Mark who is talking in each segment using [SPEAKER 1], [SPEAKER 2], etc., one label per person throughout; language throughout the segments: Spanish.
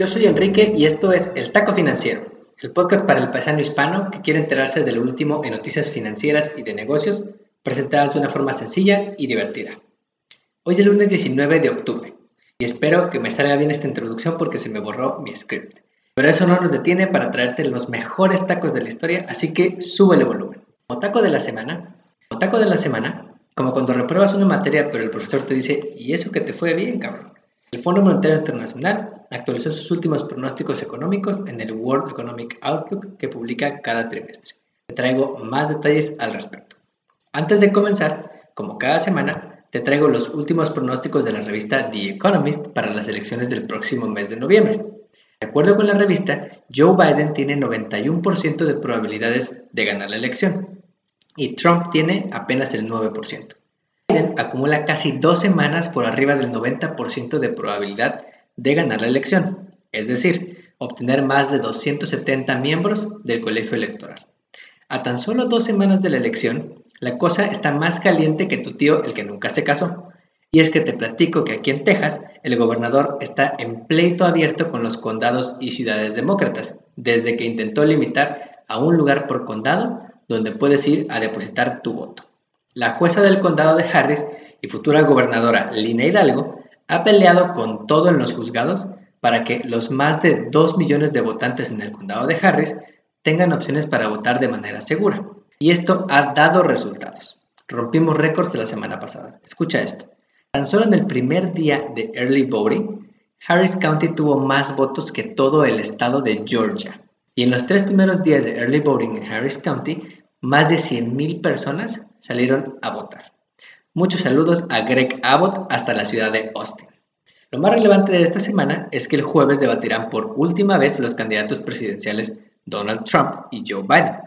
[SPEAKER 1] Yo soy Enrique y esto es El Taco Financiero, el podcast para el paisano hispano que quiere enterarse de lo último en noticias financieras y de negocios presentadas de una forma sencilla y divertida. Hoy es el lunes 19 de octubre y espero que me salga bien esta introducción porque se me borró mi script. Pero eso no nos detiene para traerte los mejores tacos de la historia, así que sube el volumen. Como taco de la semana, como taco de la semana, como cuando repruebas una materia pero el profesor te dice, ¿y eso que te fue bien, cabrón? El Fondo Monetario Internacional actualizó sus últimos pronósticos económicos en el World Economic Outlook que publica cada trimestre. Te traigo más detalles al respecto. Antes de comenzar, como cada semana, te traigo los últimos pronósticos de la revista The Economist para las elecciones del próximo mes de noviembre. De acuerdo con la revista, Joe Biden tiene 91% de probabilidades de ganar la elección, y Trump tiene apenas el 9%. Biden acumula casi dos semanas por arriba del 90% de probabilidad de ganar la elección, es decir, obtener más de 270 miembros del colegio electoral. A tan solo dos semanas de la elección, la cosa está más caliente que tu tío el que nunca se casó. Y es que te platico que aquí en Texas el gobernador está en pleito abierto con los condados y ciudades demócratas, desde que intentó limitar a un lugar por condado donde puedes ir a depositar tu voto. La jueza del condado de Harris y futura gobernadora Lina Hidalgo ha peleado con todo en los juzgados para que los más de 2 millones de votantes en el condado de Harris tengan opciones para votar de manera segura. Y esto ha dado resultados. Rompimos récords la semana pasada. Escucha esto. Tan solo en el primer día de early voting, Harris County tuvo más votos que todo el estado de Georgia. Y en los tres primeros días de early voting en Harris County, más de 100.000 personas salieron a votar. Muchos saludos a Greg Abbott hasta la ciudad de Austin. Lo más relevante de esta semana es que el jueves debatirán por última vez los candidatos presidenciales Donald Trump y Joe Biden.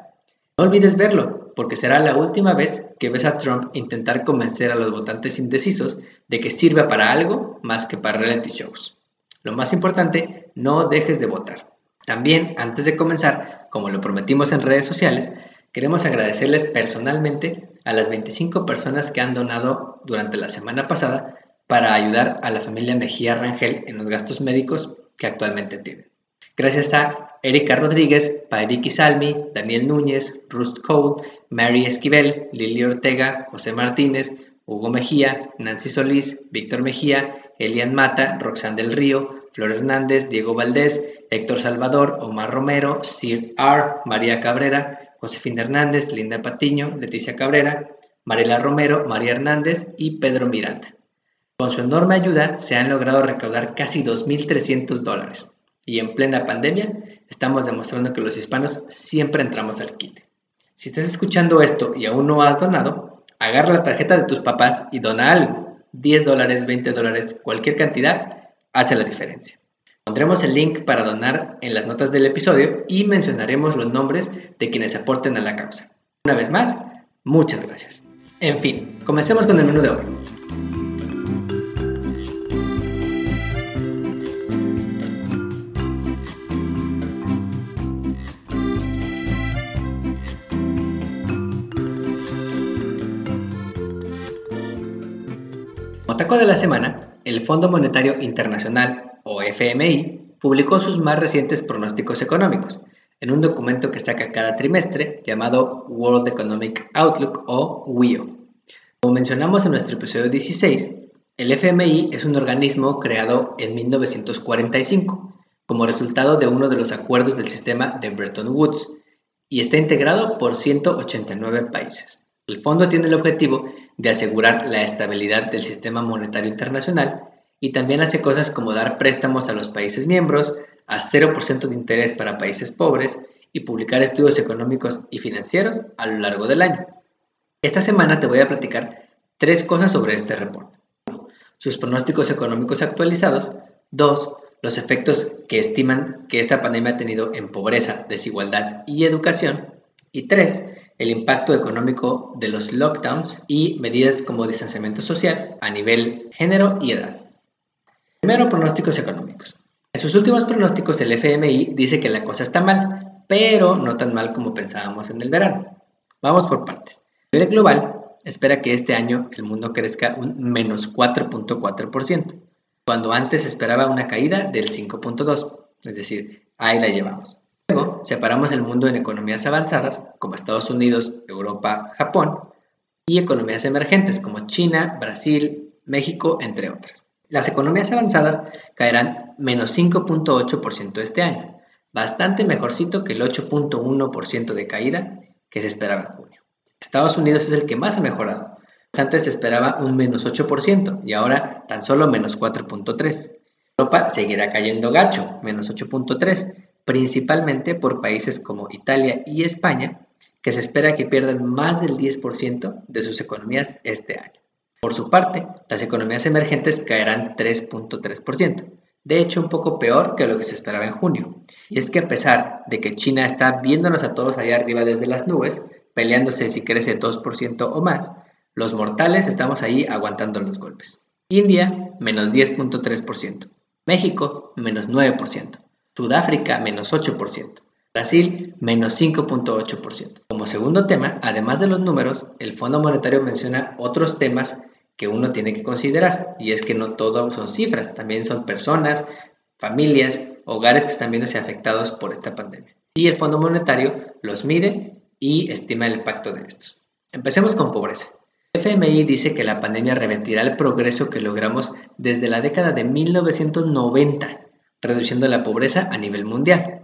[SPEAKER 1] No olvides verlo, porque será la última vez que ves a Trump intentar convencer a los votantes indecisos de que sirva para algo más que para reality shows. Lo más importante, no dejes de votar. También, antes de comenzar, como lo prometimos en redes sociales, Queremos agradecerles personalmente a las 25 personas que han donado durante la semana pasada para ayudar a la familia Mejía Rangel en los gastos médicos que actualmente tienen. Gracias a Erika Rodríguez, Pairiki Salmi, Daniel Núñez, Rust Cole, Mary Esquivel, Lili Ortega, José Martínez, Hugo Mejía, Nancy Solís, Víctor Mejía, Elian Mata, Roxanne del Río, Flor Hernández, Diego Valdés, Héctor Salvador, Omar Romero, Sir R., María Cabrera, Josefina Hernández, Linda Patiño, Leticia Cabrera, Mariela Romero, María Hernández y Pedro Miranda. Con su enorme ayuda se han logrado recaudar casi 2.300 dólares y en plena pandemia estamos demostrando que los hispanos siempre entramos al kit. Si estás escuchando esto y aún no has donado, agarra la tarjeta de tus papás y dona algo. 10 dólares, 20 dólares, cualquier cantidad hace la diferencia. Pondremos el link para donar en las notas del episodio y mencionaremos los nombres de quienes aporten a la causa. Una vez más, muchas gracias. En fin, comencemos con el menú de hoy. Otaco de la semana, el Fondo Monetario Internacional o FMI, publicó sus más recientes pronósticos económicos en un documento que saca cada trimestre llamado World Economic Outlook o WIO. Como mencionamos en nuestro episodio 16, el FMI es un organismo creado en 1945 como resultado de uno de los acuerdos del sistema de Bretton Woods y está integrado por 189 países. El fondo tiene el objetivo de asegurar la estabilidad del sistema monetario internacional y también hace cosas como dar préstamos a los países miembros a 0% de interés para países pobres y publicar estudios económicos y financieros a lo largo del año. Esta semana te voy a platicar tres cosas sobre este reporte. sus pronósticos económicos actualizados. 2. Los efectos que estiman que esta pandemia ha tenido en pobreza, desigualdad y educación. Y 3. El impacto económico de los lockdowns y medidas como distanciamiento social a nivel género y edad. Primero, pronósticos económicos. En sus últimos pronósticos, el FMI dice que la cosa está mal, pero no tan mal como pensábamos en el verano. Vamos por partes. A nivel global, espera que este año el mundo crezca un menos 4.4%, cuando antes esperaba una caída del 5.2%. es decir, ahí la llevamos. Luego, separamos el mundo en economías avanzadas, como Estados Unidos, Europa, Japón, y economías emergentes, como China, Brasil, México, entre otras. Las economías avanzadas caerán menos 5.8% este año, bastante mejorcito que el 8.1% de caída que se esperaba en junio. Estados Unidos es el que más ha mejorado. Antes se esperaba un menos 8% y ahora tan solo menos 4.3%. Europa seguirá cayendo gacho, menos 8.3%, principalmente por países como Italia y España, que se espera que pierdan más del 10% de sus economías este año. Por su parte, las economías emergentes caerán 3.3%, de hecho un poco peor que lo que se esperaba en junio. Y es que a pesar de que China está viéndonos a todos allá arriba desde las nubes, peleándose si crece 2% o más, los mortales estamos ahí aguantando los golpes. India, menos 10.3%. México, menos 9%. Sudáfrica, menos 8%. Brasil, menos 5.8%. Como segundo tema, además de los números, el Fondo Monetario menciona otros temas que uno tiene que considerar, y es que no todo son cifras, también son personas, familias, hogares que están viéndose afectados por esta pandemia. Y el Fondo Monetario los mide y estima el impacto de estos. Empecemos con pobreza. El FMI dice que la pandemia revertirá el progreso que logramos desde la década de 1990, reduciendo la pobreza a nivel mundial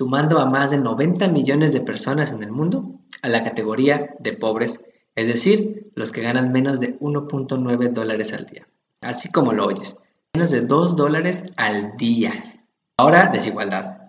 [SPEAKER 1] sumando a más de 90 millones de personas en el mundo a la categoría de pobres, es decir, los que ganan menos de 1.9 dólares al día. Así como lo oyes, menos de 2 dólares al día. Ahora, desigualdad.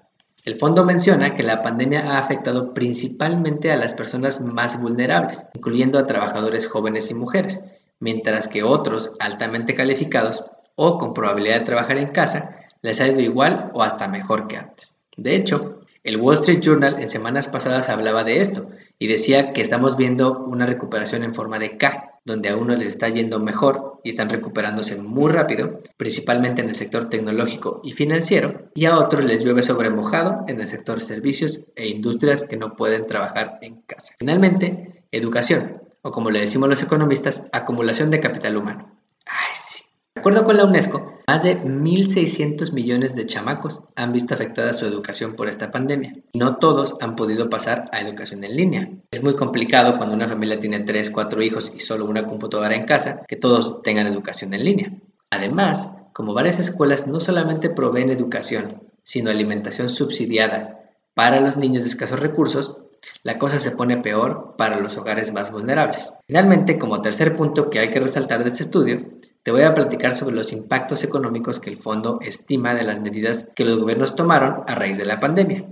[SPEAKER 1] El fondo menciona que la pandemia ha afectado principalmente a las personas más vulnerables, incluyendo a trabajadores jóvenes y mujeres, mientras que otros altamente calificados o con probabilidad de trabajar en casa les ha ido igual o hasta mejor que antes. De hecho, el Wall Street Journal en semanas pasadas hablaba de esto y decía que estamos viendo una recuperación en forma de K, donde a uno les está yendo mejor y están recuperándose muy rápido, principalmente en el sector tecnológico y financiero, y a otros les llueve sobre mojado en el sector servicios e industrias que no pueden trabajar en casa. Finalmente, educación, o como le decimos los economistas, acumulación de capital humano. Ay, sí. De acuerdo con la UNESCO, más de 1.600 millones de chamacos han visto afectada su educación por esta pandemia. No todos han podido pasar a educación en línea. Es muy complicado cuando una familia tiene 3, 4 hijos y solo una computadora en casa que todos tengan educación en línea. Además, como varias escuelas no solamente proveen educación, sino alimentación subsidiada para los niños de escasos recursos, la cosa se pone peor para los hogares más vulnerables. Finalmente, como tercer punto que hay que resaltar de este estudio, te voy a platicar sobre los impactos económicos que el fondo estima de las medidas que los gobiernos tomaron a raíz de la pandemia.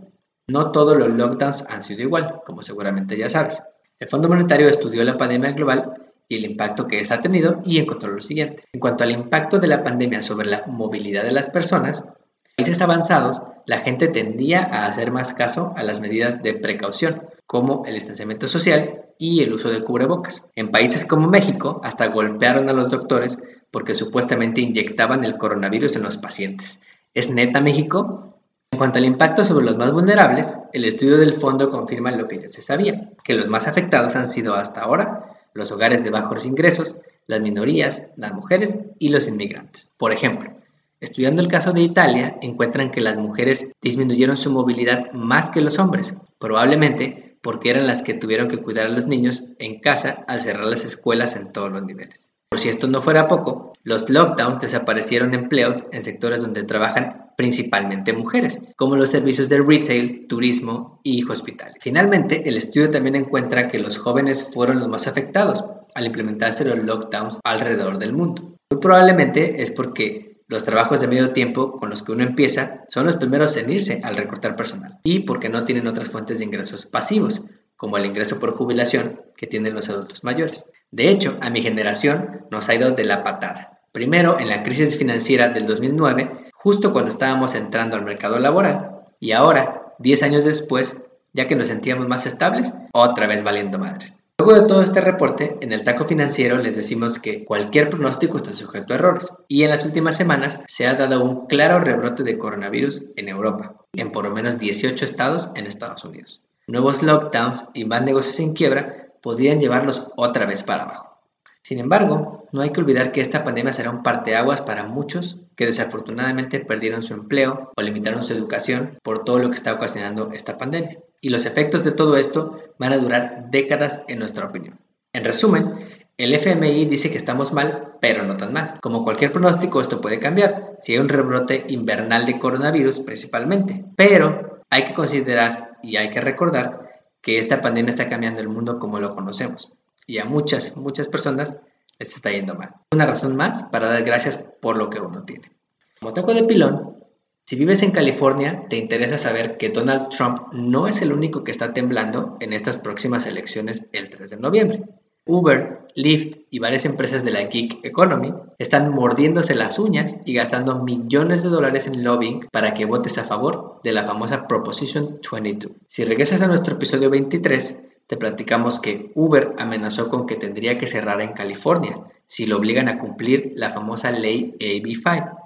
[SPEAKER 1] No todos los lockdowns han sido igual, como seguramente ya sabes. El Fondo Monetario estudió la pandemia global y el impacto que esta ha tenido y encontró lo siguiente. En cuanto al impacto de la pandemia sobre la movilidad de las personas, en países avanzados la gente tendía a hacer más caso a las medidas de precaución, como el distanciamiento social y el uso de cubrebocas. En países como México, hasta golpearon a los doctores porque supuestamente inyectaban el coronavirus en los pacientes. ¿Es neta México? En cuanto al impacto sobre los más vulnerables, el estudio del fondo confirma lo que ya se sabía, que los más afectados han sido hasta ahora los hogares de bajos ingresos, las minorías, las mujeres y los inmigrantes. Por ejemplo, estudiando el caso de Italia, encuentran que las mujeres disminuyeron su movilidad más que los hombres, probablemente porque eran las que tuvieron que cuidar a los niños en casa al cerrar las escuelas en todos los niveles. Por si esto no fuera poco, los lockdowns desaparecieron empleos en sectores donde trabajan principalmente mujeres, como los servicios de retail, turismo y hospital. Finalmente, el estudio también encuentra que los jóvenes fueron los más afectados al implementarse los lockdowns alrededor del mundo. Muy probablemente es porque los trabajos de medio tiempo con los que uno empieza son los primeros en irse al recortar personal y porque no tienen otras fuentes de ingresos pasivos, como el ingreso por jubilación que tienen los adultos mayores. De hecho, a mi generación nos ha ido de la patada. Primero en la crisis financiera del 2009, justo cuando estábamos entrando al mercado laboral, y ahora, 10 años después, ya que nos sentíamos más estables, otra vez valiendo madres. Luego de todo este reporte, en el taco financiero les decimos que cualquier pronóstico está sujeto a errores y en las últimas semanas se ha dado un claro rebrote de coronavirus en Europa, en por lo menos 18 estados en Estados Unidos. Nuevos lockdowns y más negocios en quiebra podrían llevarlos otra vez para abajo. Sin embargo, no hay que olvidar que esta pandemia será un parteaguas para muchos que desafortunadamente perdieron su empleo o limitaron su educación por todo lo que está ocasionando esta pandemia. Y los efectos de todo esto van a durar décadas en nuestra opinión. En resumen, el FMI dice que estamos mal, pero no tan mal. Como cualquier pronóstico, esto puede cambiar, si hay un rebrote invernal de coronavirus principalmente. Pero hay que considerar y hay que recordar que esta pandemia está cambiando el mundo como lo conocemos. Y a muchas, muchas personas les está yendo mal. Una razón más para dar gracias por lo que uno tiene. Como taco de pilón, si vives en California, te interesa saber que Donald Trump no es el único que está temblando en estas próximas elecciones el 3 de noviembre. Uber, Lyft y varias empresas de la gig economy están mordiéndose las uñas y gastando millones de dólares en lobbying para que votes a favor de la famosa Proposition 22. Si regresas a nuestro episodio 23, te platicamos que Uber amenazó con que tendría que cerrar en California si lo obligan a cumplir la famosa ley AB5,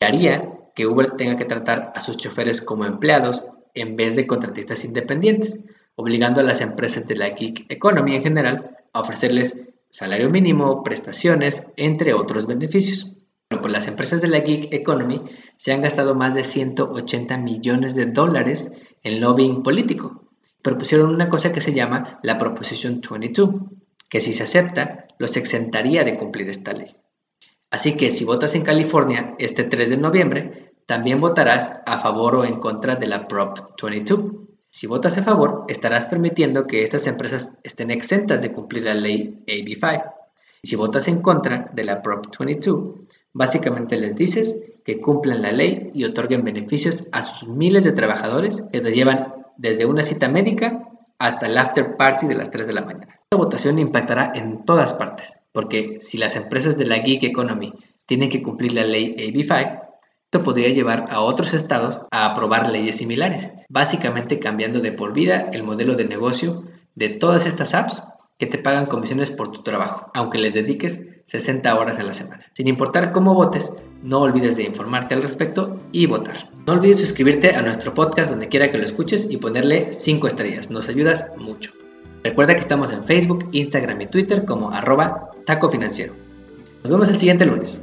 [SPEAKER 1] que haría que Uber tenga que tratar a sus choferes como empleados en vez de contratistas independientes, obligando a las empresas de la gig economy en general a ofrecerles salario mínimo, prestaciones, entre otros beneficios. Bueno, pues las empresas de la gig economy se han gastado más de 180 millones de dólares en lobbying político. Propusieron una cosa que se llama la Proposition 22, que si se acepta, los exentaría de cumplir esta ley. Así que si votas en California este 3 de noviembre, también votarás a favor o en contra de la Prop 22. Si votas a favor, estarás permitiendo que estas empresas estén exentas de cumplir la ley AB5. Y si votas en contra de la Prop 22, básicamente les dices que cumplan la ley y otorguen beneficios a sus miles de trabajadores que te llevan desde una cita médica hasta el after party de las 3 de la mañana. Esta votación impactará en todas partes, porque si las empresas de la gig economy tienen que cumplir la ley AB5, esto podría llevar a otros estados a aprobar leyes similares, básicamente cambiando de por vida el modelo de negocio de todas estas apps que te pagan comisiones por tu trabajo, aunque les dediques 60 horas a la semana. Sin importar cómo votes, no olvides de informarte al respecto y votar. No olvides suscribirte a nuestro podcast donde quiera que lo escuches y ponerle 5 estrellas, nos ayudas mucho. Recuerda que estamos en Facebook, Instagram y Twitter como arroba taco. Nos vemos el siguiente lunes.